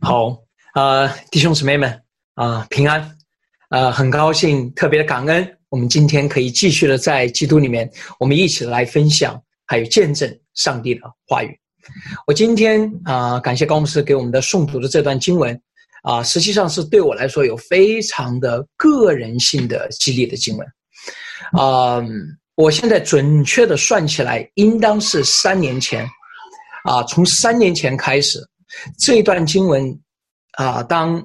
好，呃，弟兄姊妹们啊、平安，呃，很高兴，特别的感恩，我们今天可以继续的在基督里面，我们一起来分享，还有见证上帝的话语。我今天啊、感谢高牧师给我们的诵读的这段经文啊、实际上是对我来说有非常的个人性的激励的经文。啊、我现在准确的算起来，应当是三年前，啊、从三年前开始，这一段经文，啊、当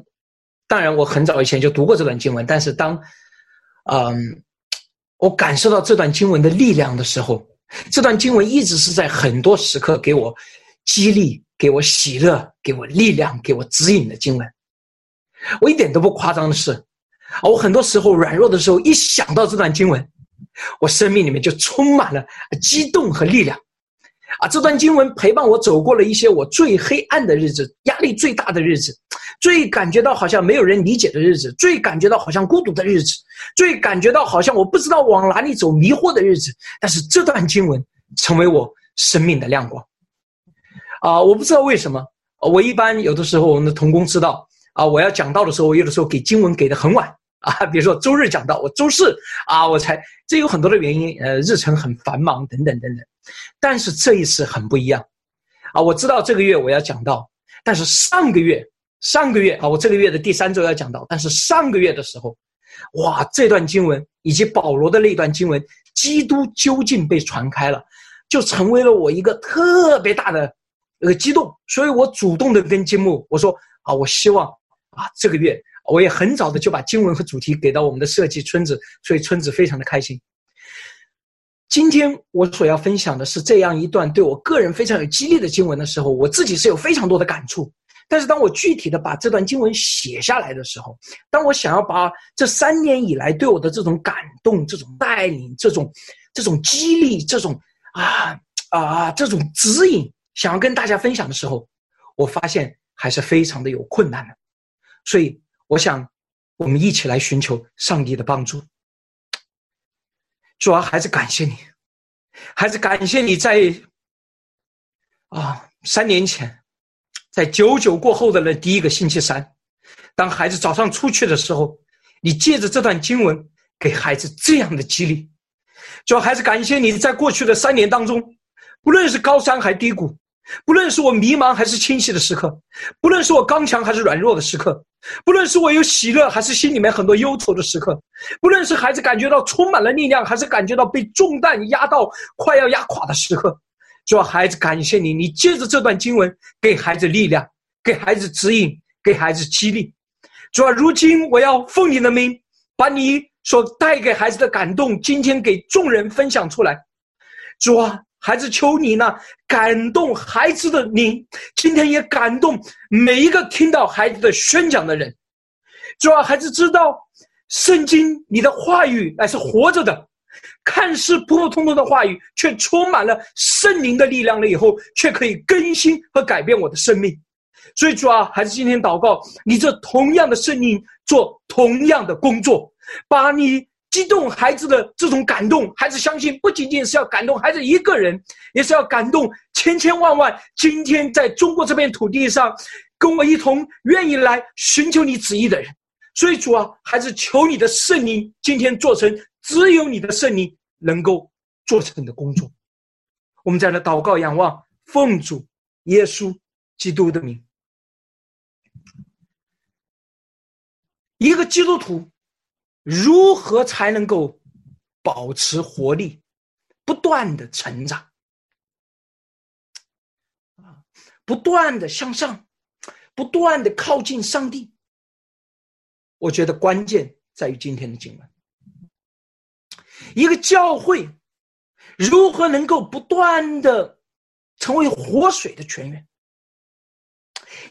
当然我很早以前就读过这段经文，但是当，嗯，我感受到这段经文的力量的时候，这段经文一直是在很多时刻给我激励、给我喜乐、给我力量、给我指引的经文。我一点都不夸张的是，啊，我很多时候软弱的时候，一想到这段经文，我生命里面就充满了激动和力量。啊，这段经文陪伴我走过了一些我最黑暗的日子，压力最大的日子，最感觉到好像没有人理解的日子，最感觉到好像孤独的日子，最感觉到好像我不知道往哪里走、迷惑的日子。但是这段经文成为我生命的亮光。啊，我不知道为什么，我一般有的时候我们的同工知道啊，我要讲到的时候，我有的时候给经文给的很晚啊，比如说周日讲到，我周四啊我才，这有很多的原因，呃，日程很繁忙等等等等。但是这一次很不一样，啊，我知道这个月我要讲到，但是上个月，上个月啊，我这个月的第三周要讲到，但是上个月的时候，哇，这段经文以及保罗的那段经文，基督究竟被传开了，就成为了我一个特别大的呃激动，所以我主动的跟金木我说啊，我希望啊这个月我也很早的就把经文和主题给到我们的设计村子，所以村子非常的开心。今天我所要分享的是这样一段对我个人非常有激励的经文的时候，我自己是有非常多的感触。但是当我具体的把这段经文写下来的时候，当我想要把这三年以来对我的这种感动、这种带领、这种这种激励、这种啊啊这种指引，想要跟大家分享的时候，我发现还是非常的有困难的。所以，我想我们一起来寻求上帝的帮助。主要还是感谢你，还是感谢你在啊三年前，在九九过后的那第一个星期三，当孩子早上出去的时候，你借着这段经文给孩子这样的激励。主要还是感谢你在过去的三年当中，不论是高山还低谷，不论是我迷茫还是清晰的时刻，不论是我刚强还是软弱的时刻。不论是我有喜乐，还是心里面很多忧愁的时刻；不论是孩子感觉到充满了力量，还是感觉到被重担压到快要压垮的时刻，主要孩子感谢你，你借着这段经文给孩子力量，给孩子指引，给孩子激励。主要如今我要奉你的名，把你所带给孩子的感动，今天给众人分享出来。主啊。孩子，求你呢，感动孩子的灵，今天也感动每一个听到孩子的宣讲的人。主要孩子知道，圣经你的话语乃是活着的，看似普普通通的话语，却充满了圣灵的力量了。以后却可以更新和改变我的生命。所以主啊，孩子今天祷告，你这同样的圣灵做同样的工作，把你。激动孩子的这种感动，孩子相信不仅仅是要感动孩子一个人，也是要感动千千万万今天在中国这片土地上跟我一同愿意来寻求你旨意的人。所以主啊，孩子求你的圣灵今天做成只有你的圣灵能够做成的工作。我们在那祷告仰望，奉主耶稣基督的名，一个基督徒。如何才能够保持活力，不断的成长，啊，不断的向上，不断的靠近上帝？我觉得关键在于今天的经文。一个教会如何能够不断的成为活水的泉源，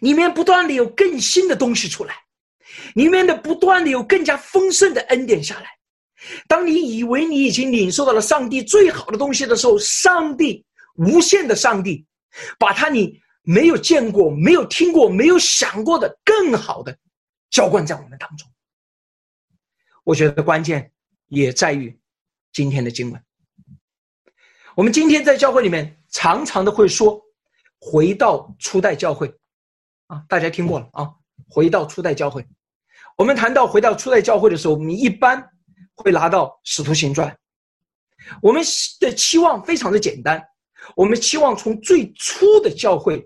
里面不断的有更新的东西出来。里面的不断的有更加丰盛的恩典下来。当你以为你已经领受到了上帝最好的东西的时候，上帝无限的上帝，把他你没有见过、没有听过、没有想过的更好的浇灌在我们当中。我觉得关键也在于今天的经文。我们今天在教会里面常常的会说，回到初代教会。啊，大家听过了啊。回到初代教会，我们谈到回到初代教会的时候，我们一般会拿到《使徒行传》。我们的期望非常的简单，我们期望从最初的教会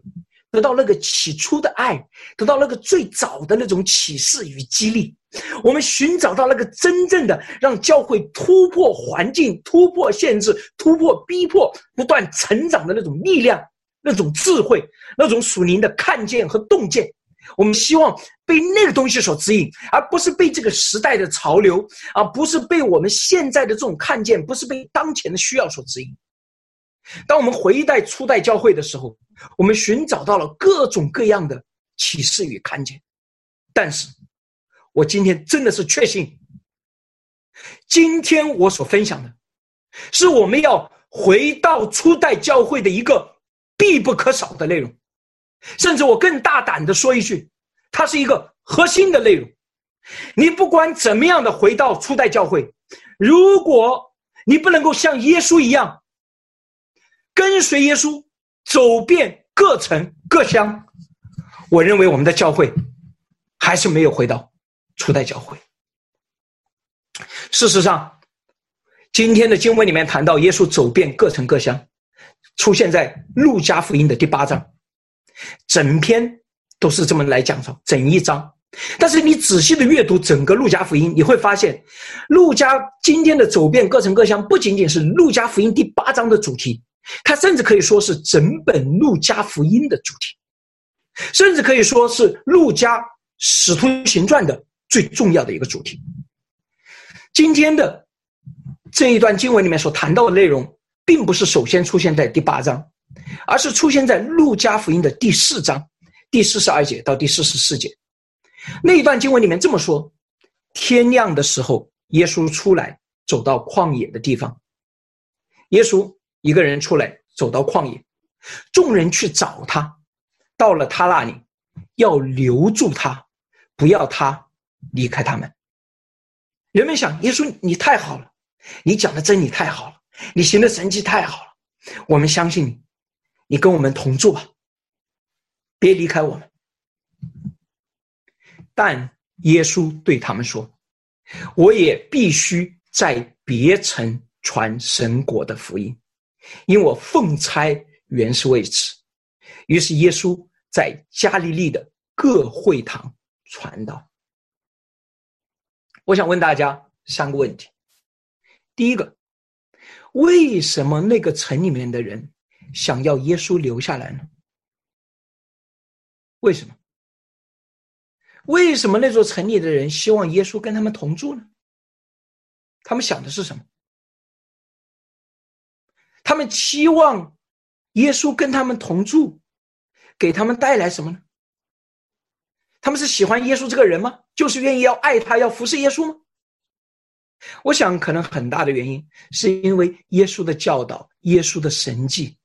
得到那个起初的爱，得到那个最早的那种启示与激励。我们寻找到那个真正的让教会突破环境、突破限制、突破逼迫、不断成长的那种力量、那种智慧、那种属灵的看见和洞见。我们希望被那个东西所指引，而不是被这个时代的潮流，而不是被我们现在的这种看见，不是被当前的需要所指引。当我们回带初代教会的时候，我们寻找到了各种各样的启示与看见，但是。我今天真的是确信，今天我所分享的，是我们要回到初代教会的一个必不可少的内容，甚至我更大胆的说一句，它是一个核心的内容。你不管怎么样的回到初代教会，如果你不能够像耶稣一样，跟随耶稣走遍各城各乡，我认为我们的教会还是没有回到。初代教会。事实上，今天的经文里面谈到耶稣走遍各城各乡，出现在路加福音的第八章，整篇都是这么来讲的，整一章。但是你仔细的阅读整个路加福音，你会发现，路加今天的走遍各城各乡，不仅仅是路加福音第八章的主题，它甚至可以说是整本路加福音的主题，甚至可以说是路加使徒行传的。最重要的一个主题。今天的这一段经文里面所谈到的内容，并不是首先出现在第八章，而是出现在路加福音的第四章第四十二节到第四十四节。那一段经文里面这么说：天亮的时候，耶稣出来，走到旷野的地方。耶稣一个人出来，走到旷野，众人去找他，到了他那里，要留住他，不要他。离开他们，人们想：耶稣，你太好了，你讲的真理太好了，你行的神迹太好了，我们相信你，你跟我们同住吧，别离开我们。但耶稣对他们说：“我也必须在别城传神国的福音，因我奉差原是为此。”于是耶稣在加利利的各会堂传道。我想问大家三个问题：第一个，为什么那个城里面的人想要耶稣留下来呢？为什么？为什么那座城里的人希望耶稣跟他们同住呢？他们想的是什么？他们期望耶稣跟他们同住，给他们带来什么呢？他们是喜欢耶稣这个人吗？就是愿意要爱他，要服侍耶稣吗？我想，可能很大的原因是因为耶稣的教导、耶稣的神迹，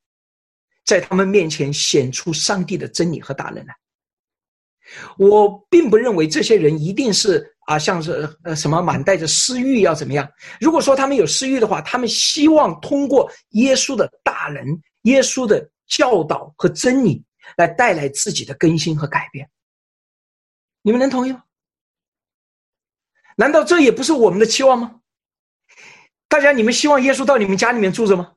在他们面前显出上帝的真理和大能来。我并不认为这些人一定是啊，像是呃什么满带着私欲要怎么样。如果说他们有私欲的话，他们希望通过耶稣的大能、耶稣的教导和真理来带来自己的更新和改变。你们能同意吗？难道这也不是我们的期望吗？大家，你们希望耶稣到你们家里面住着吗？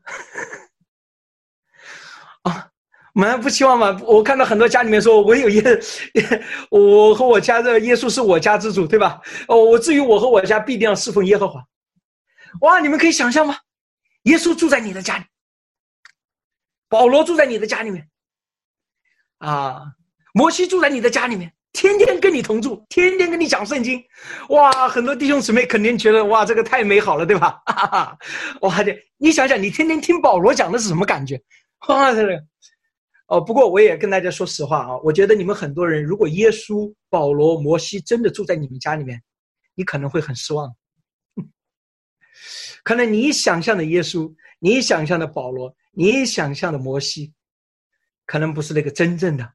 啊，我们不希望嘛？我看到很多家里面说，我有耶，我和我家的耶稣是我家之主，对吧？哦，我至于我和我家必定要侍奉耶和华。哇，你们可以想象吗？耶稣住在你的家里，保罗住在你的家里面，啊，摩西住在你的家里面。天天跟你同住，天天跟你讲圣经，哇！很多弟兄姊妹肯定觉得哇，这个太美好了，对吧？哈 哈哇，这你想想，你天天听保罗讲的是什么感觉？哇，这个哦。不过我也跟大家说实话啊，我觉得你们很多人，如果耶稣、保罗、摩西真的住在你们家里面，你可能会很失望。可能你想象的耶稣，你想象的保罗，你想象的摩西，可能不是那个真正的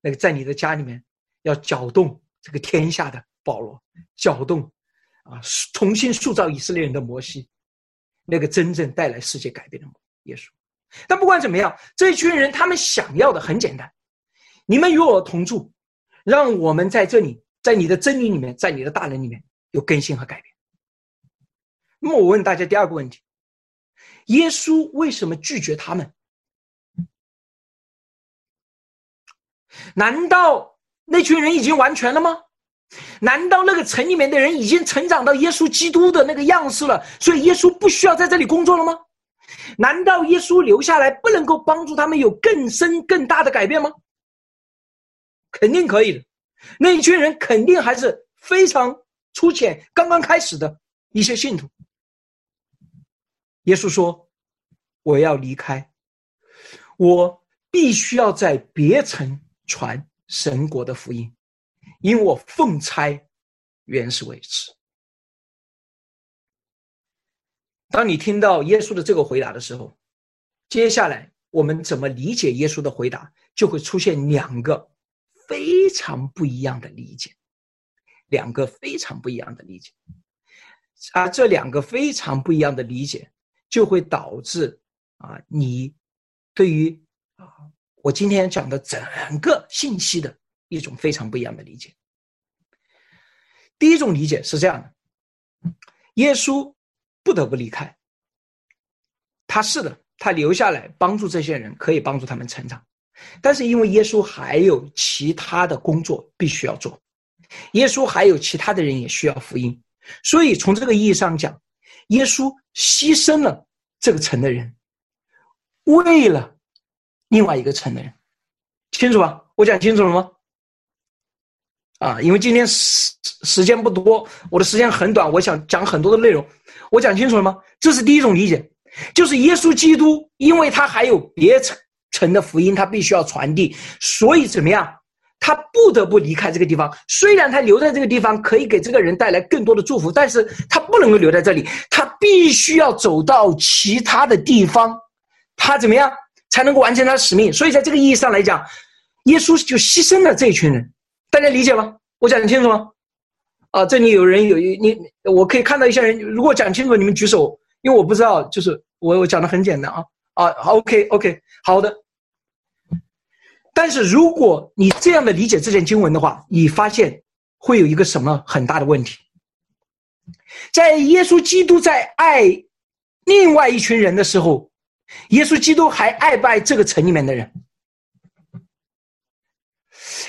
那个在你的家里面。要搅动这个天下的保罗，搅动啊，重新塑造以色列人的摩西，那个真正带来世界改变的耶稣。但不管怎么样，这群人他们想要的很简单，你们与我同住，让我们在这里，在你的真理里面，在你的大能里面有更新和改变。那么我问大家第二个问题：耶稣为什么拒绝他们？难道那群人已经完全了吗？难道那个城里面的人已经成长到耶稣基督的那个样式了？所以耶稣不需要在这里工作了吗？难道耶稣留下来不能够帮助他们有更深更大的改变吗？肯定可以的，那一群人肯定还是非常粗浅、刚刚开始的一些信徒。耶稣说：“我要离开，我必须要在别城传神国的福音，因我奉差原是为此。”当你听到耶稣的这个回答的时候，接下来我们怎么理解耶稣的回答，就会出现两个非常不一样的理解，两个非常不一样的理解，而这两个非常不一样的理解，就会导致啊，你对于啊我今天讲的整个信息的一种非常不一样的理解。第一种理解是这样的：耶稣。不得不离开。他是的，他留下来帮助这些人，可以帮助他们成长。但是因为耶稣还有其他的工作必须要做，耶稣还有其他的人也需要福音，所以从这个意义上讲，耶稣牺牲了这个城的人，为了另外一个城的人，清楚吧？我讲清楚了吗？啊，因为今天时时间不多，我的时间很短，我想讲很多的内容。我讲清楚了吗？这是第一种理解，就是耶稣基督，因为他还有别层层的福音，他必须要传递，所以怎么样？他不得不离开这个地方。虽然他留在这个地方可以给这个人带来更多的祝福，但是他不能够留在这里，他必须要走到其他的地方，他怎么样才能够完成他的使命？所以在这个意义上来讲，耶稣就牺牲了这一群人。大家理解吗？我讲的清楚吗？啊，这里有人有你，我可以看到一些人。如果讲清楚，你们举手，因为我不知道。就是我我讲的很简单啊啊，OK OK，好的。但是如果你这样的理解这件经文的话，你发现会有一个什么很大的问题？在耶稣基督在爱另外一群人的时候，耶稣基督还爱不爱这个城里面的人？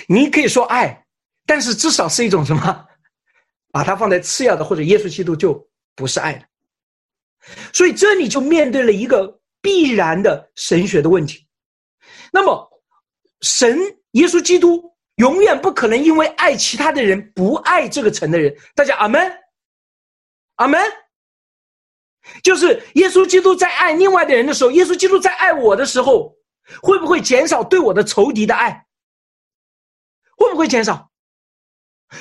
你可以说爱，但是至少是一种什么？把它放在次要的，或者耶稣基督就不是爱了。所以这里就面对了一个必然的神学的问题。那么，神耶稣基督永远不可能因为爱其他的人不爱这个城的人。大家阿门，阿门。就是耶稣基督在爱另外的人的时候，耶稣基督在爱我的时候，会不会减少对我的仇敌的爱？会不会减少？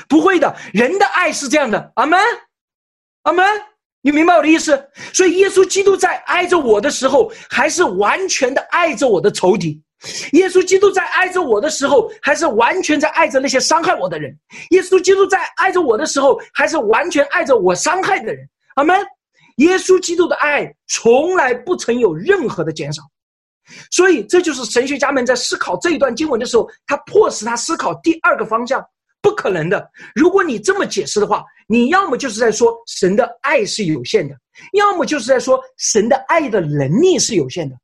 不会的，人的爱是这样的。阿门，阿门，你明白我的意思？所以耶稣基督在爱着我的时候，还是完全的爱着我的仇敌；耶稣基督在爱着我的时候，还是完全在爱着那些伤害我的人；耶稣基督在爱着我的时候，还是完全爱着我伤害的人。阿门。耶稣基督的爱从来不曾有任何的减少。所以，这就是神学家们在思考这一段经文的时候，他迫使他思考第二个方向，不可能的。如果你这么解释的话，你要么就是在说神的爱是有限的，要么就是在说神的爱的能力是有限的。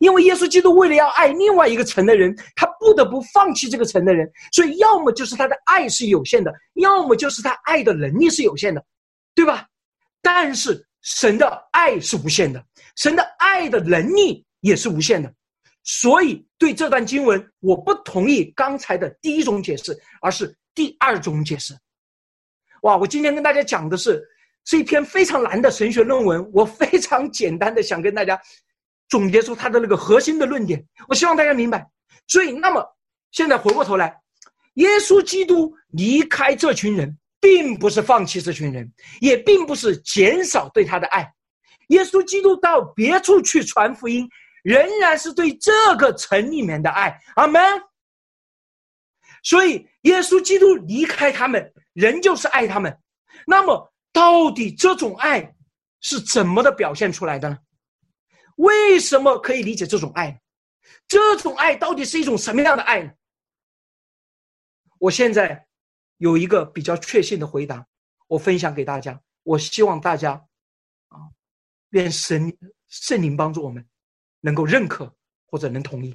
因为耶稣基督为了要爱另外一个城的人，他不得不放弃这个城的人，所以要么就是他的爱是有限的，要么就是他爱的能力是有限的，对吧？但是神的爱是无限的，神的爱的能力。也是无限的，所以对这段经文，我不同意刚才的第一种解释，而是第二种解释。哇，我今天跟大家讲的是是一篇非常难的神学论文，我非常简单的想跟大家总结出它的那个核心的论点，我希望大家明白。所以，那么现在回过头来，耶稣基督离开这群人，并不是放弃这群人，也并不是减少对他的爱。耶稣基督到别处去传福音。仍然是对这个城里面的爱，阿门。所以，耶稣基督离开他们，仍旧是爱他们。那么，到底这种爱是怎么的表现出来的呢？为什么可以理解这种爱？这种爱到底是一种什么样的爱呢？我现在有一个比较确信的回答，我分享给大家。我希望大家啊，愿神圣灵帮助我们，能够认可或者能同意。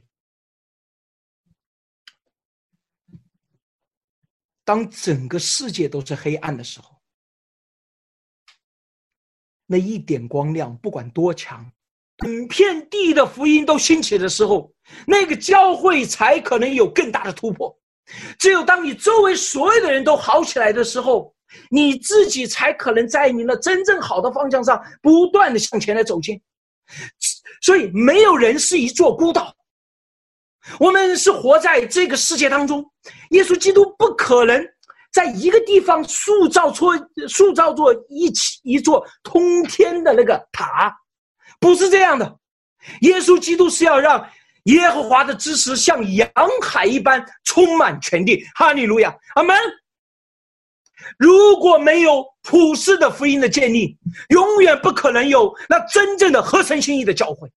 当整个世界都是黑暗的时候，那一点光亮，不管多强，整片地的福音都兴起的时候，那个教会才可能有更大的突破。只有当你周围所有的人都好起来的时候，你自己才可能在你那真正好的方向上不断的向前来走进。所以，没有人是一座孤岛。我们是活在这个世界当中，耶稣基督不可能在一个地方塑造出塑造做一起一座通天的那个塔，不是这样的。耶稣基督是要让耶和华的知识像洋海一般充满全地。哈利路亚，阿门。如果没有普世的福音的建立，永远不可能有那真正的合神心意的教会。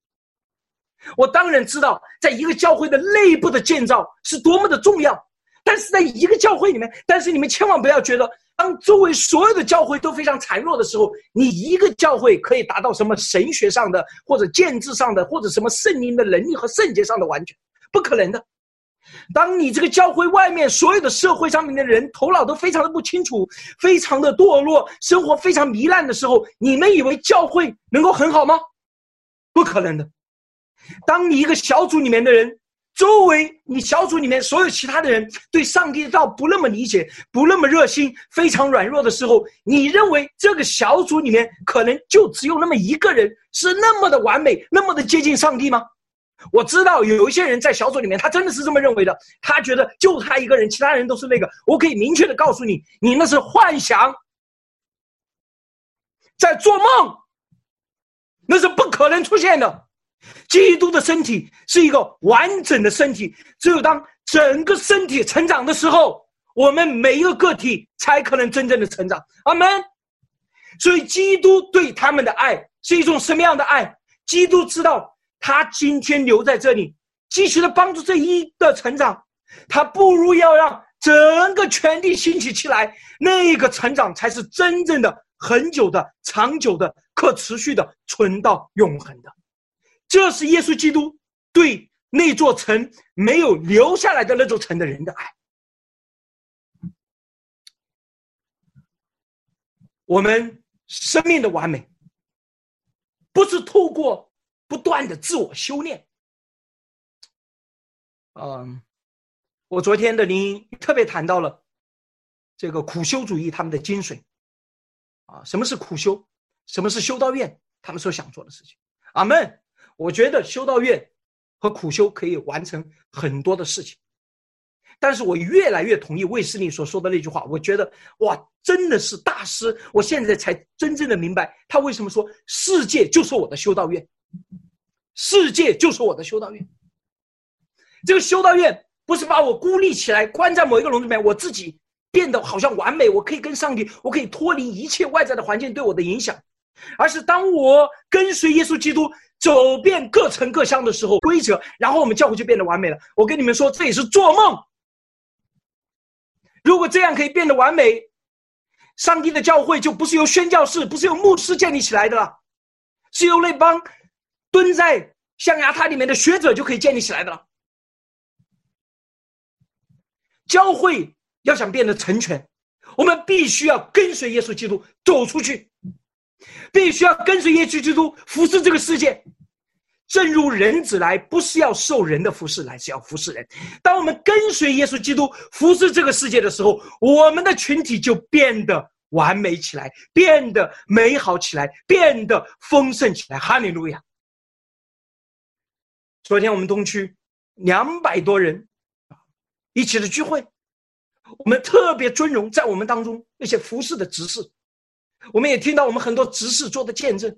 我当然知道，在一个教会的内部的建造是多么的重要，但是在一个教会里面，但是你们千万不要觉得，当周围所有的教会都非常孱弱的时候，你一个教会可以达到什么神学上的，或者建制上的，或者什么圣灵的能力和圣洁上的完全，不可能的。当你这个教会外面所有的社会上面的人头脑都非常的不清楚，非常的堕落，生活非常糜烂的时候，你们以为教会能够很好吗？不可能的。当你一个小组里面的人，周围你小组里面所有其他的人对上帝的道不那么理解，不那么热心，非常软弱的时候，你认为这个小组里面可能就只有那么一个人是那么的完美，那么的接近上帝吗？我知道有一些人在小组里面，他真的是这么认为的，他觉得就他一个人，其他人都是那个。我可以明确的告诉你，你那是幻想，在做梦，那是不可能出现的。基督的身体是一个完整的身体，只有当整个身体成长的时候，我们每一个个体才可能真正的成长。阿门。所以，基督对他们的爱是一种什么样的爱？基督知道，他今天留在这里，继续的帮助这一的成长，他不如要让整个全地兴起起来，那个成长才是真正的、很久的、长久的、可持续的、存到永恒的。这是耶稣基督对那座城没有留下来的那座城的人的爱。我们生命的完美，不是透过不断的自我修炼。嗯，我昨天的灵特别谈到了这个苦修主义他们的精髓。啊，什么是苦修？什么是修道院？他们所想做的事情。阿门。我觉得修道院和苦修可以完成很多的事情，但是我越来越同意卫斯理所说的那句话。我觉得哇，真的是大师！我现在才真正的明白他为什么说世界就是我的修道院，世界就是我的修道院。这个修道院不是把我孤立起来，关在某一个笼子里面，我自己变得好像完美，我可以跟上帝，我可以脱离一切外在的环境对我的影响，而是当我跟随耶稣基督。走遍各城各乡的时候，规则，然后我们教会就变得完美了。我跟你们说，这也是做梦。如果这样可以变得完美，上帝的教会就不是由宣教士，不是由牧师建立起来的了，是由那帮蹲在象牙塔里面的学者就可以建立起来的了。教会要想变得成全，我们必须要跟随耶稣基督走出去，必须要跟随耶稣基督服侍这个世界。正如人子来，不是要受人的服侍，来是要服侍人。当我们跟随耶稣基督服侍这个世界的时候，我们的群体就变得完美起来，变得美好起来，变得丰盛起来。哈利路亚！昨天我们东区两百多人一起的聚会，我们特别尊荣在我们当中那些服侍的执事，我们也听到我们很多执事做的见证。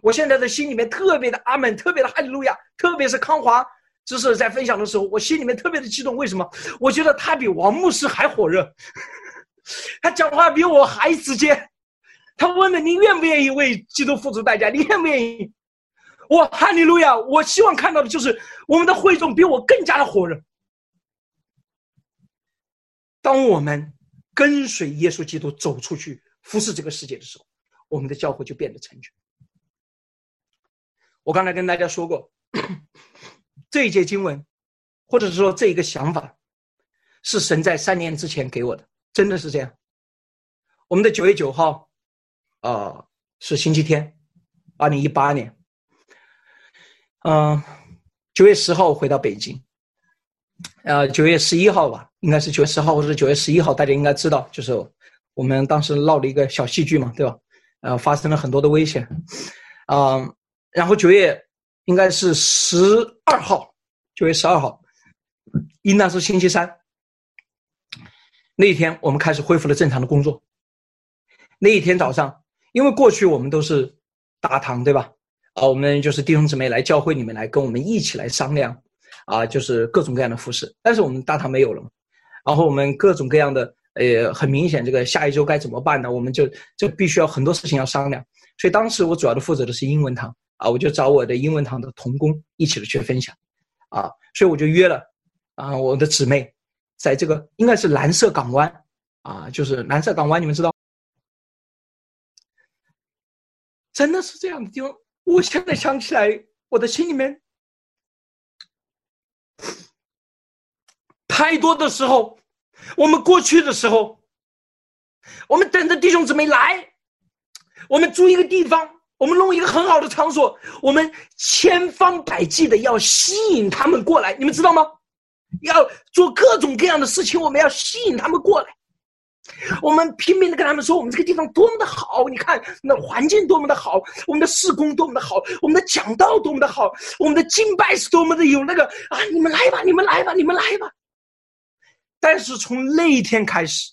我现在的心里面特别的阿门，特别的哈利路亚，特别是康华只是在分享的时候，我心里面特别的激动。为什么？我觉得他比王牧师还火热，他讲话比我还直接。他问了你愿不愿意为基督付出代价？你愿不愿意？我哈利路亚！我希望看到的就是我们的会众比我更加的火热。当我们跟随耶稣基督走出去服侍这个世界的时候，我们的教会就变得成全。我刚才跟大家说过，这一节经文，或者是说这一个想法，是神在三年之前给我的，真的是这样。我们的九月九号，啊，是星期天，二零一八年。嗯，九月十号回到北京，呃，九月十一号吧，应该是九月十号或者九月十一号，大家应该知道，就是我们当时闹了一个小戏剧嘛，对吧？呃，发生了很多的危险，啊。然后九月应该是十二号，九月十二号，应当是星期三。那一天我们开始恢复了正常的工作。那一天早上，因为过去我们都是大堂，对吧？啊，我们就是弟兄姊妹来教会里面来跟我们一起来商量，啊，就是各种各样的服饰。但是我们大堂没有了，然后我们各种各样的，呃，很明显，这个下一周该怎么办呢？我们就就必须要很多事情要商量。所以当时我主要的负责的是英文堂。啊，我就找我的英文堂的同工一起的去分享，啊，所以我就约了，啊，我的姊妹，在这个应该是蓝色港湾，啊，就是蓝色港湾，你们知道，真的是这样的地方。我现在想起来，我的心里面，太多的时候，我们过去的时候，我们等着弟兄姊妹来，我们租一个地方。我们弄一个很好的场所，我们千方百计的要吸引他们过来，你们知道吗？要做各种各样的事情，我们要吸引他们过来。我们拼命的跟他们说，我们这个地方多么的好，你看那环境多么的好，我们的施工多么的好，我们的讲道多么的好，我们的敬拜是多么的有那个啊！你们来吧，你们来吧，你们来吧。但是从那一天开始，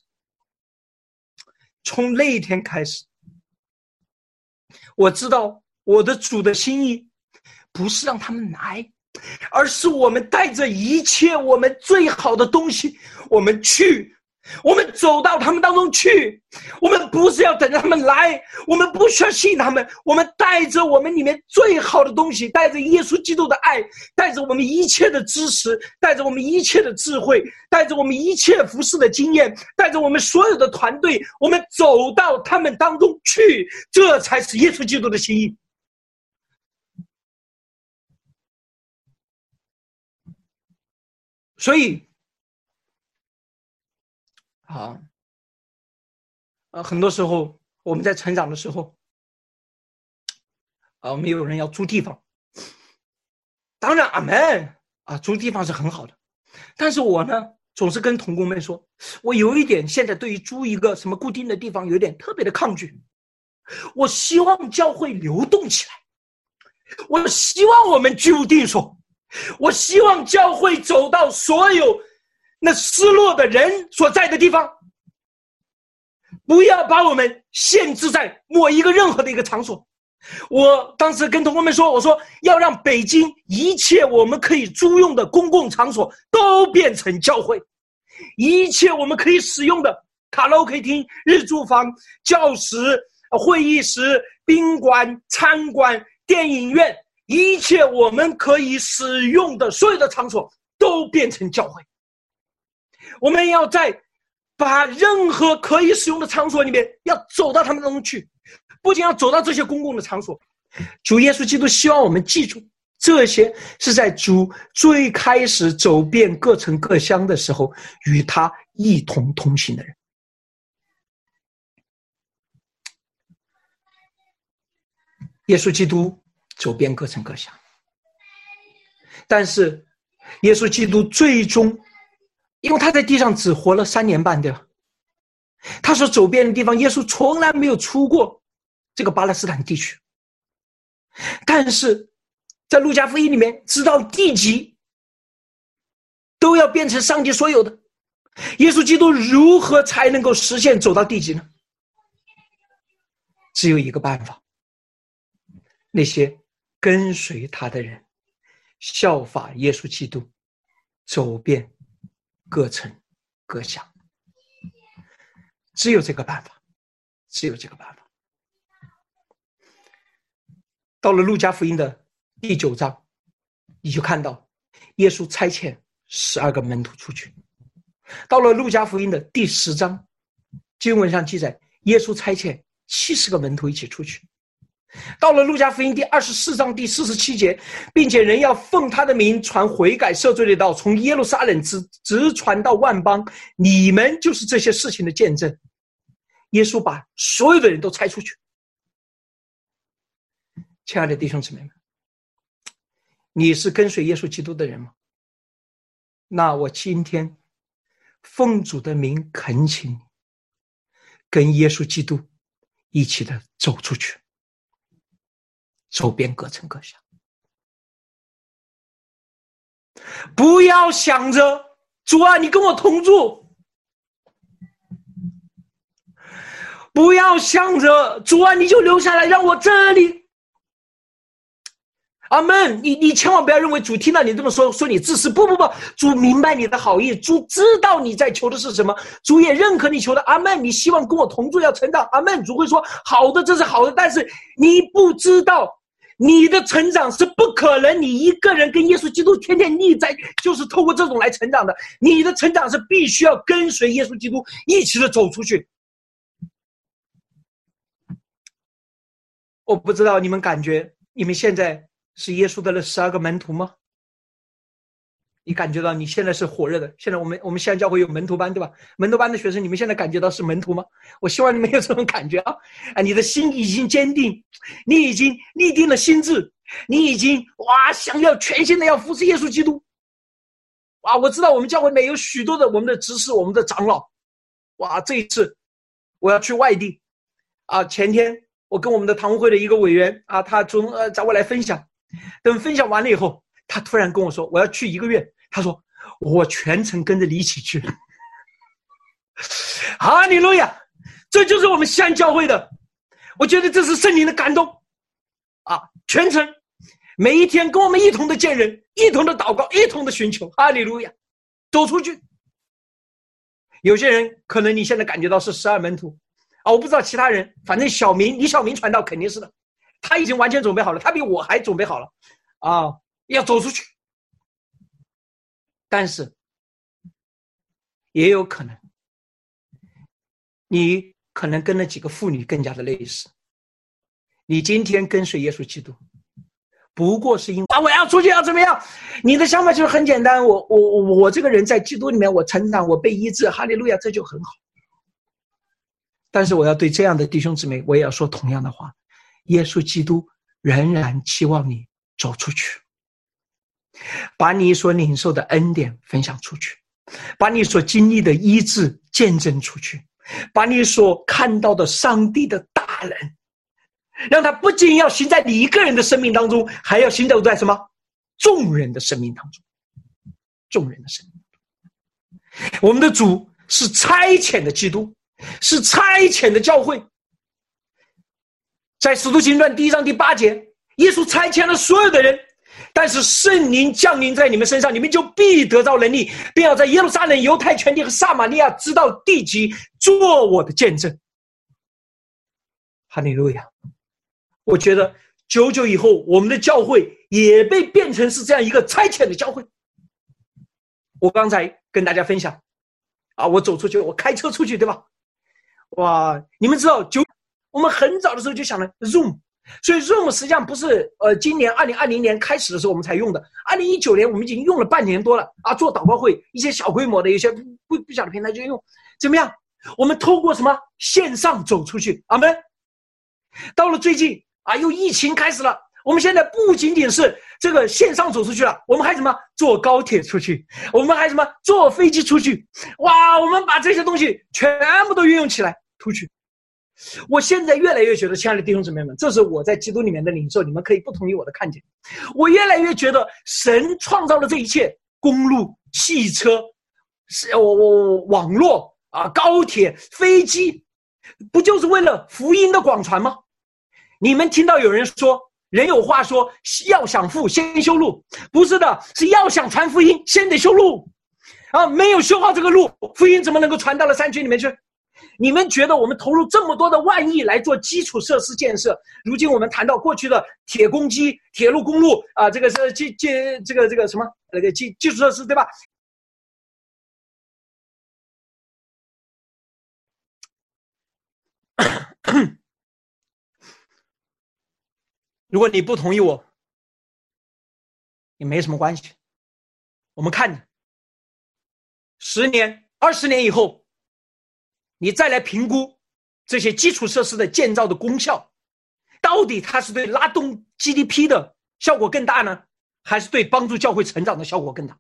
从那一天开始。我知道我的主的心意，不是让他们来，而是我们带着一切我们最好的东西，我们去。我们走到他们当中去，我们不是要等着他们来，我们不需要吸引他们，我们带着我们里面最好的东西，带着耶稣基督的爱，带着我们一切的知识，带着我们一切的智慧，带着我们一切服侍的经验，带着我们所有的团队，我们走到他们当中去，这才是耶稣基督的心意。所以。啊，呃，很多时候我们在成长的时候，啊，我们有人要租地方。当然，阿门啊，租地方是很好的。但是我呢，总是跟同工们说，我有一点现在对于租一个什么固定的地方有点特别的抗拒。我希望教会流动起来，我希望我们居无定所，我希望教会走到所有。那失落的人所在的地方，不要把我们限制在某一个任何的一个场所。我当时跟同学们说：“我说要让北京一切我们可以租用的公共场所都变成教会，一切我们可以使用的卡拉 OK 厅、日租房、教室、会议室、宾馆、餐馆、电影院，一切我们可以使用的所有的场所都变成教会。”我们要在把任何可以使用的场所里面，要走到他们当中去，不仅要走到这些公共的场所。主耶稣基督希望我们记住，这些是在主最开始走遍各城各乡的时候，与他一同同行的人。耶稣基督走遍各城各乡，但是耶稣基督最终。因为他在地上只活了三年半，对吧？他所走遍的地方，耶稣从来没有出过这个巴勒斯坦地区。但是，在路加福音里面，直到地极都要变成上帝所有的，耶稣基督如何才能够实现走到地极呢？只有一个办法：那些跟随他的人，效法耶稣基督，走遍。各城各乡，只有这个办法，只有这个办法。到了路加福音的第九章，你就看到耶稣差遣十二个门徒出去，到了路加福音的第十章，经文上记载，耶稣差遣七十个门徒一起出去。到了路加福音第二十四章第四十七节，并且人要奉他的名传悔改赦罪的道，从耶路撒冷直直传到万邦。你们就是这些事情的见证。耶稣把所有的人都拆出去。亲爱的弟兄姊妹们，你是跟随耶稣基督的人吗？那我今天奉主的名恳请你，跟耶稣基督一起的走出去。走遍各城各乡，不要想着主啊，你跟我同住；不要想着主啊，你就留下来让我这里。阿门！你你千万不要认为主听到你这么说，说你自私。不不不，主明白你的好意，主知道你在求的是什么，主也认可你求的。阿门！你希望跟我同住，要成长。阿门！主会说好的，这是好的，但是你不知道。你的成长是不可能，你一个人跟耶稣基督天天腻在，就是透过这种来成长的。你的成长是必须要跟随耶稣基督一起的走出去。我不知道你们感觉，你们现在是耶稣的那十二个门徒吗？你感觉到你现在是火热的？现在我们我们西安教会有门徒班，对吧？门徒班的学生，你们现在感觉到是门徒吗？我希望你们有这种感觉啊！啊，你的心已经坚定，你已经立定了心智，你已经哇，想要全心的要服侍耶稣基督。哇，我知道我们教会里面有许多的我们的执事，我们的长老。哇，这一次我要去外地，啊，前天我跟我们的堂会的一个委员啊，他从呃找我来分享，等分享完了以后，他突然跟我说，我要去一个月。他说：“我全程跟着你一起去。”哈利路亚！这就是我们西安教会的，我觉得这是圣灵的感动啊！全程每一天跟我们一同的见人，一同的祷告，一同的寻求。哈利路亚！走出去。有些人可能你现在感觉到是十二门徒啊，我不知道其他人，反正小明，李小明传道肯定是的，他已经完全准备好了，他比我还准备好了啊！要走出去。但是，也有可能，你可能跟那几个妇女更加的类似。你今天跟随耶稣基督，不过是因为啊，我要出去要怎么样？你的想法就是很简单，我我我我这个人在基督里面，我成长，我被医治，哈利路亚，这就很好。但是我要对这样的弟兄姊妹，我也要说同样的话：，耶稣基督仍然期望你走出去。把你所领受的恩典分享出去，把你所经历的医治见证出去，把你所看到的上帝的大能，让他不仅要行在你一个人的生命当中，还要行走在什么众人的生命当中，众人的生命。我们的主是差遣的基督，是差遣的教会。在使徒行传第一章第八节，耶稣差遣了所有的人。但是圣灵降临在你们身上，你们就必得到能力，并要在耶路撒冷、犹太全地和撒玛利亚直到地极做我的见证。哈利路亚！我觉得久久以后，我们的教会也被变成是这样一个差遣的教会。我刚才跟大家分享，啊，我走出去，我开车出去，对吧？哇，你们知道，就我们很早的时候就想了 Zoom。所以 Zoom 实际上不是呃，今年二零二零年开始的时候我们才用的。二零一九年我们已经用了半年多了啊，做祷告会一些小规模的一些不不小的平台就用，怎么样？我们透过什么线上走出去？阿门。到了最近啊，又疫情开始了，我们现在不仅仅是这个线上走出去了，我们还什么坐高铁出去，我们还什么坐飞机出去？哇，我们把这些东西全部都运用起来出去。我现在越来越觉得，亲爱的弟兄姊妹们，这是我在基督里面的领受，你们可以不同意我的看见。我越来越觉得，神创造了这一切，公路、汽车，是我我网络啊，高铁、飞机，不就是为了福音的广传吗？你们听到有人说，人有话说，要想富先修路，不是的，是要想传福音，先得修路，啊，没有修好这个路，福音怎么能够传到了山区里面去？你们觉得我们投入这么多的万亿来做基础设施建设，如今我们谈到过去的铁公鸡、铁路、公路啊，这个是基基这个这个什么那个基基础设施对吧？如果你不同意我，也没什么关系。我们看你，十年、二十年以后，你再来评估这些基础设施的建造的功效，到底它是对拉动 GDP 的效果更大呢，还是对帮助教会成长的效果更大？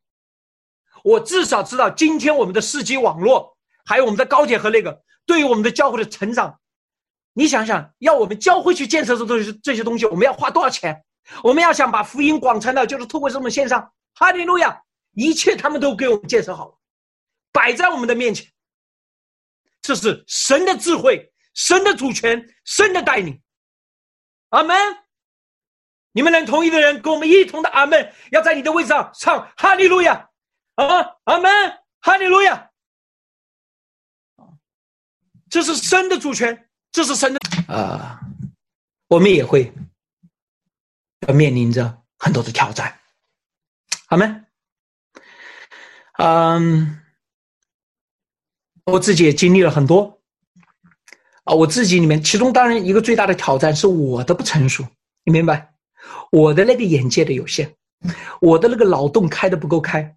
我至少知道，今天我们的四 G 网络，还有我们的高铁和那个，对于我们的教会的成长，你想想，要我们教会去建设这东西，这些东西，我们要花多少钱？我们要想把福音广传到，就是透过这种线上，哈利路亚，一切他们都给我们建设好了，摆在我们的面前。这是神的智慧，神的主权，神的带领。阿门。你们能同意的人，跟我们一同的阿门。要在你的位置上唱哈利路亚。啊，阿门，哈利路亚！这是神的主权，这是神的啊，我们也会要面临着很多的挑战，阿门？嗯，我自己也经历了很多啊，我自己里面，其中当然一个最大的挑战是我的不成熟，你明白？我的那个眼界的有限，我的那个脑洞开的不够开。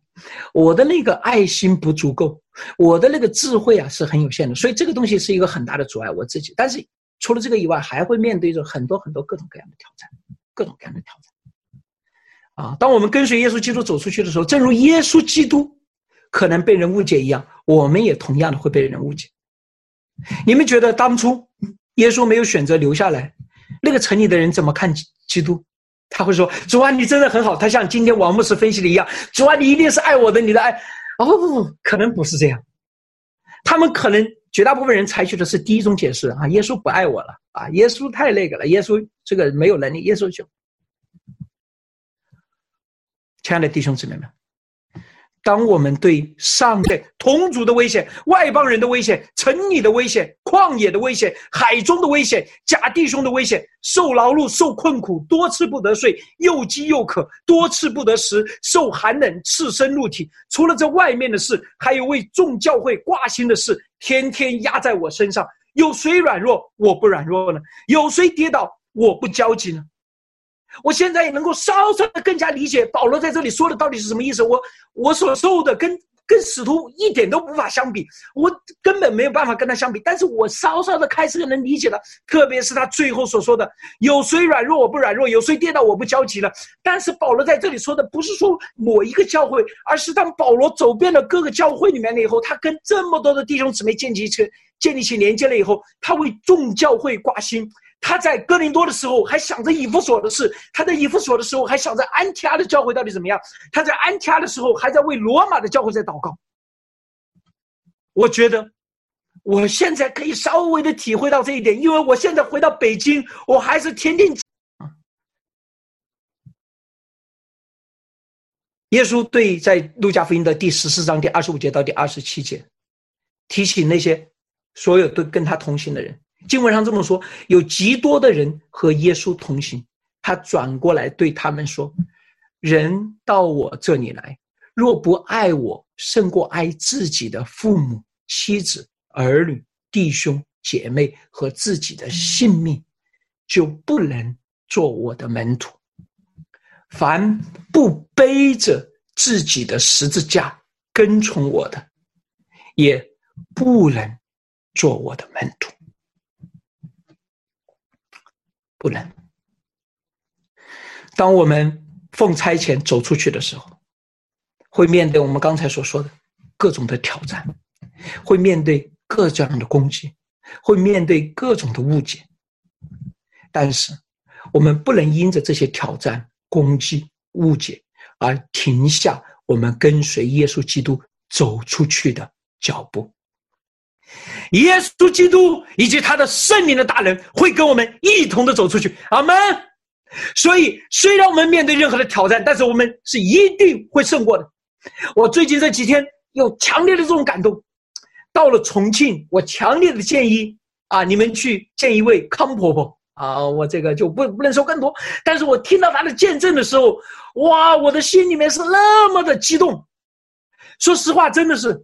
我的那个爱心不足够，我的那个智慧啊是很有限的，所以这个东西是一个很大的阻碍。我自己，但是除了这个以外，还会面对着很多很多各种各样的挑战，各种各样的挑战。啊，当我们跟随耶稣基督走出去的时候，正如耶稣基督可能被人误解一样，我们也同样的会被人误解。你们觉得当初耶稣没有选择留下来，那个城里的人怎么看基督？他会说：“主啊，你真的很好。”他像今天王牧师分析的一样：“主啊，你一定是爱我的，你的爱。”哦不不不，可能不是这样。他们可能绝大部分人采取的是第一种解释啊，耶稣不爱我了啊，耶稣太那个了，耶稣这个没有能力，耶稣就。亲爱的弟兄姊妹们。当我们对上辈同族的威胁、外邦人的威胁、城里的威胁、旷野的威胁、海中的威胁、假弟兄的威胁、受劳碌、受困苦、多次不得睡、又饥又渴、多次不得食、受寒冷、赤身露体，除了这外面的事，还有为众教会挂心的事，天天压在我身上。有谁软弱，我不软弱呢？有谁跌倒，我不焦急呢？我现在也能够稍稍的更加理解保罗在这里说的到底是什么意思。我我所受的跟跟使徒一点都无法相比，我根本没有办法跟他相比。但是我稍稍的开始能理解了，特别是他最后所说的“有谁软弱我不软弱，有谁跌倒我不焦急了”。但是保罗在这里说的不是说某一个教会，而是当保罗走遍了各个教会里面了以后，他跟这么多的弟兄姊妹建立起建立起连接了以后，他为众教会挂心。他在哥林多的时候还想着以弗所的事，他在以弗所的时候还想着安提阿的教会到底怎么样，他在安提阿的时候还在为罗马的教会在祷告。我觉得我现在可以稍微的体会到这一点，因为我现在回到北京，我还是天天。耶稣对在路加福音的第十四章第二十五节到第二十七节，提醒那些所有都跟他同行的人。经文上这么说：有极多的人和耶稣同行。他转过来对他们说：“人到我这里来，若不爱我胜过爱自己的父母、妻子、儿女、弟兄、姐妹和自己的性命，就不能做我的门徒。凡不背着自己的十字架跟从我的，也不能做我的门徒。”不能。当我们奉差遣走出去的时候，会面对我们刚才所说的各种的挑战，会面对各种的攻击，会面对各种的误解。但是，我们不能因着这些挑战、攻击、误解而停下我们跟随耶稣基督走出去的脚步。耶稣基督以及他的圣灵的大人会跟我们一同的走出去，阿门。所以，虽然我们面对任何的挑战，但是我们是一定会胜过的。我最近这几天有强烈的这种感动。到了重庆，我强烈的建议啊，你们去见一位康婆婆啊。我这个就不不能说更多，但是我听到她的见证的时候，哇，我的心里面是那么的激动。说实话，真的是。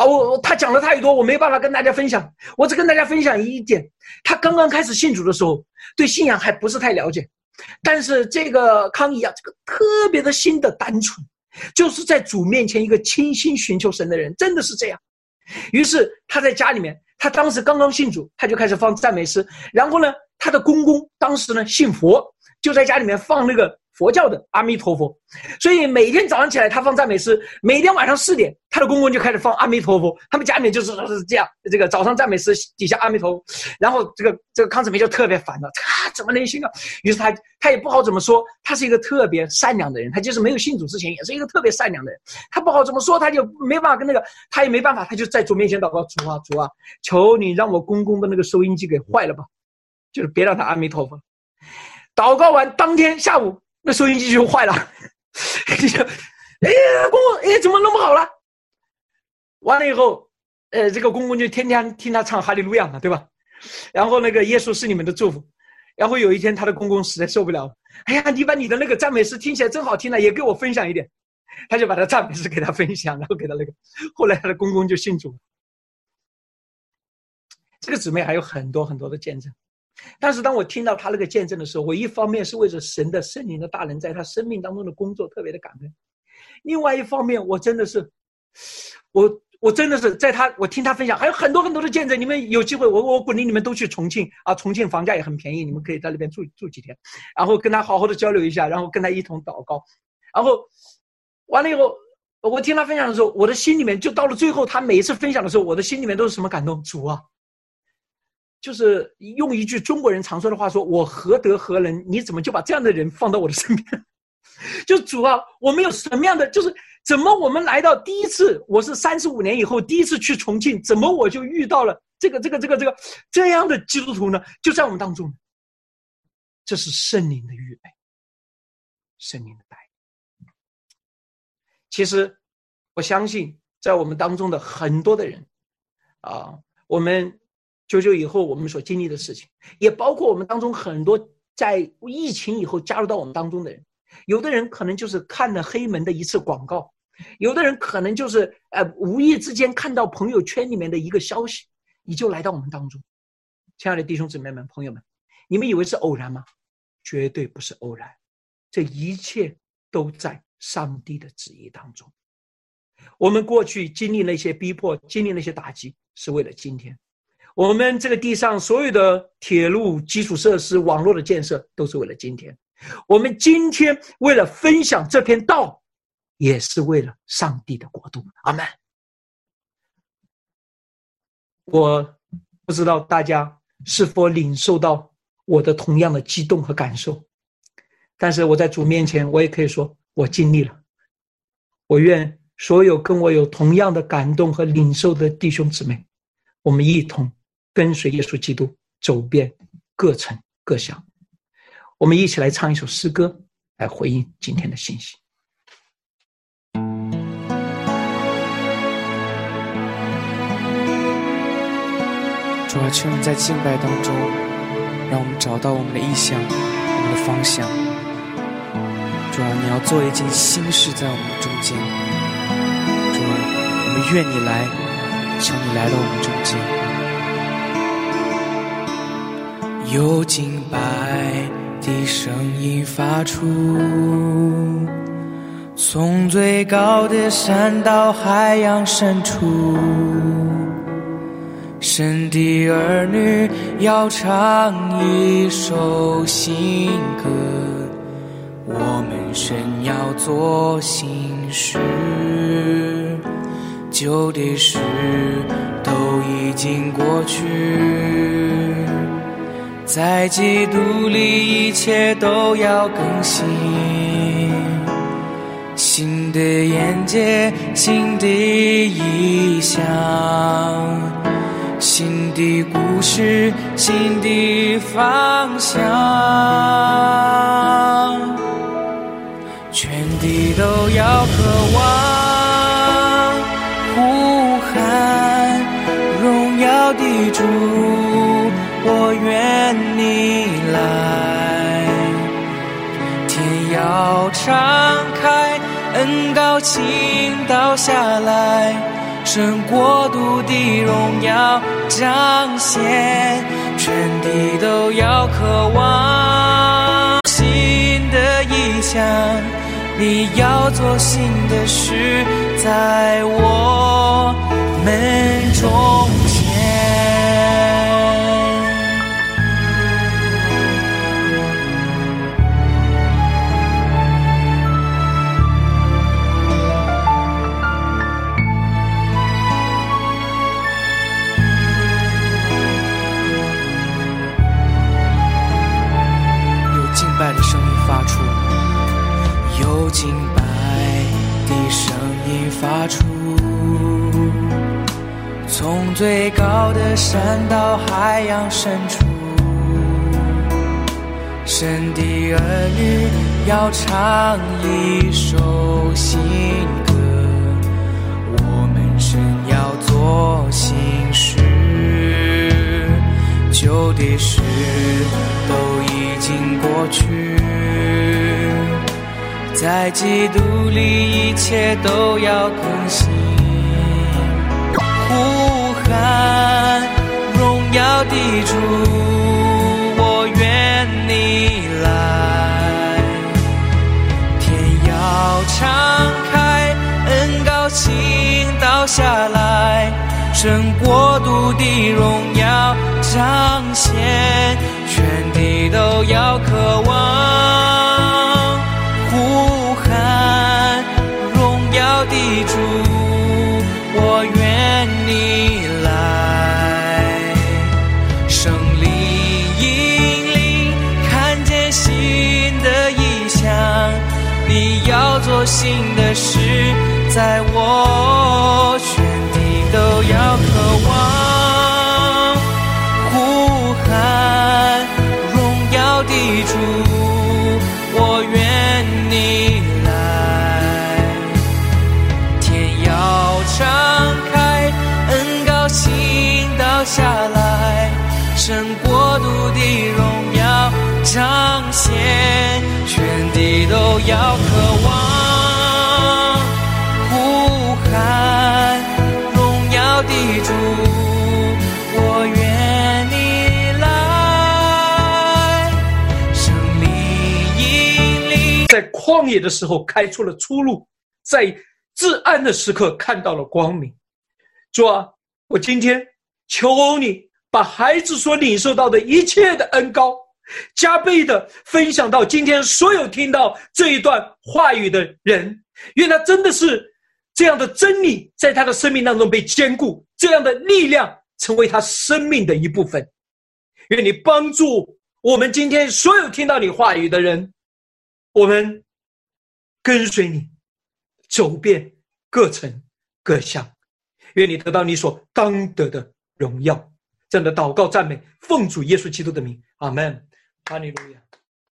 啊，我他讲的太多，我没办法跟大家分享。我只跟大家分享一点：他刚刚开始信主的时候，对信仰还不是太了解。但是这个康怡啊，这个特别的心的单纯，就是在主面前一个倾心寻求神的人，真的是这样。于是他在家里面，他当时刚刚信主，他就开始放赞美诗。然后呢，他的公公当时呢信佛，就在家里面放那个。佛教的阿弥陀佛，所以每天早上起来他放赞美诗，每天晚上四点他的公公就开始放阿弥陀佛，他们家里面就是是这样，这个早上赞美诗底下阿弥陀佛，然后这个这个康子梅就特别烦了，他怎么能行啊？于是他他也不好怎么说，他是一个特别善良的人，他就是没有信主之前也是一个特别善良的人，他不好怎么说，他就没办法跟那个他也没办法，他就在主面前祷告，主啊主啊，求你让我公公的那个收音机给坏了吧，就是别让他阿弥陀佛。祷告完当天下午。那收音机就坏了，就，哎，公公，哎，怎么弄不好了？完了以后，呃，这个公公就天天听他唱哈利路亚嘛，对吧？然后那个耶稣是你们的祝福。然后有一天，他的公公实在受不了，哎呀，你把你的那个赞美诗听起来真好听了，也给我分享一点。他就把他赞美诗给他分享，然后给他那个。后来他的公公就信主。这个姊妹还有很多很多的见证。但是当我听到他那个见证的时候，我一方面是为着神的圣灵的大能在他生命当中的工作特别的感恩，另外一方面我真的是，我我真的是在他我听他分享还有很多很多的见证，你们有机会我我鼓励你们都去重庆啊，重庆房价也很便宜，你们可以在那边住住几天，然后跟他好好的交流一下，然后跟他一同祷告，然后完了以后，我听他分享的时候，我的心里面就到了最后，他每一次分享的时候，我的心里面都是什么感动？主啊！就是用一句中国人常说的话说：“我何德何能？你怎么就把这样的人放到我的身边？” 就主啊，我们有什么样的？就是怎么我们来到第一次，我是三十五年以后第一次去重庆，怎么我就遇到了这个这个这个这个这样的基督徒呢？就在我们当中，这是圣灵的预备，圣灵的带领。其实，我相信在我们当中的很多的人，啊，我们。九九以后，我们所经历的事情，也包括我们当中很多在疫情以后加入到我们当中的人。有的人可能就是看了黑门的一次广告，有的人可能就是呃无意之间看到朋友圈里面的一个消息，你就来到我们当中。亲爱的弟兄姊妹们、朋友们，你们以为是偶然吗？绝对不是偶然，这一切都在上帝的旨意当中。我们过去经历那些逼迫，经历那些打击，是为了今天。我们这个地上所有的铁路、基础设施、网络的建设，都是为了今天。我们今天为了分享这篇道，也是为了上帝的国度。阿门。我不知道大家是否领受到我的同样的激动和感受，但是我在主面前，我也可以说，我尽力了。我愿所有跟我有同样的感动和领受的弟兄姊妹，我们一同。跟随耶稣基督走遍各城各乡，我们一起来唱一首诗歌，来回应今天的信息。主啊，求你在敬拜当中，让我们找到我们的意向，我们的方向。主啊，你要做一件新事在我们中间。主啊，我们愿你来，求你来到我们中间。有敬拜的声音发出，从最高的山到海洋深处，神的儿女要唱一首新歌，我们神要做新事，旧的事都已经过去。在基督里，一切都要更新。新的眼界，新的意象，新的故事，新的方向。全地都要渴望，呼喊荣耀的主。我愿你来，天要敞开，恩高倾倒下来，神国度的荣耀彰显，全地都要渴望。新的意象，你要做新的事，在我们中有敬拜的声音发出，从最高的山到海洋深处，神的儿女要唱一首新歌，我们神要做新事。旧的事都已经过去，在基督里一切都要更新。呼喊荣耀的主，我愿你来。天要敞开，恩高兴倒下来，神国度的荣耀彰显，全地都要渴望。在我全地都要渴望。呼喊荣耀的主，我愿你来。天要敞开，恩高兴倒下来，神国度的荣耀彰显，全地都要渴望。旷野的时候开出了出路，在至暗的时刻看到了光明。主啊，我今天求你把孩子所领受到的一切的恩高，加倍的分享到今天所有听到这一段话语的人，愿他真的是这样的真理在他的生命当中被坚固，这样的力量成为他生命的一部分。愿你帮助我们今天所有听到你话语的人，我们跟随你，走遍各城各乡。愿你得到你所当得的荣耀。这样的祷告赞美，奉主耶稣基督的名，阿门。哈利路亚。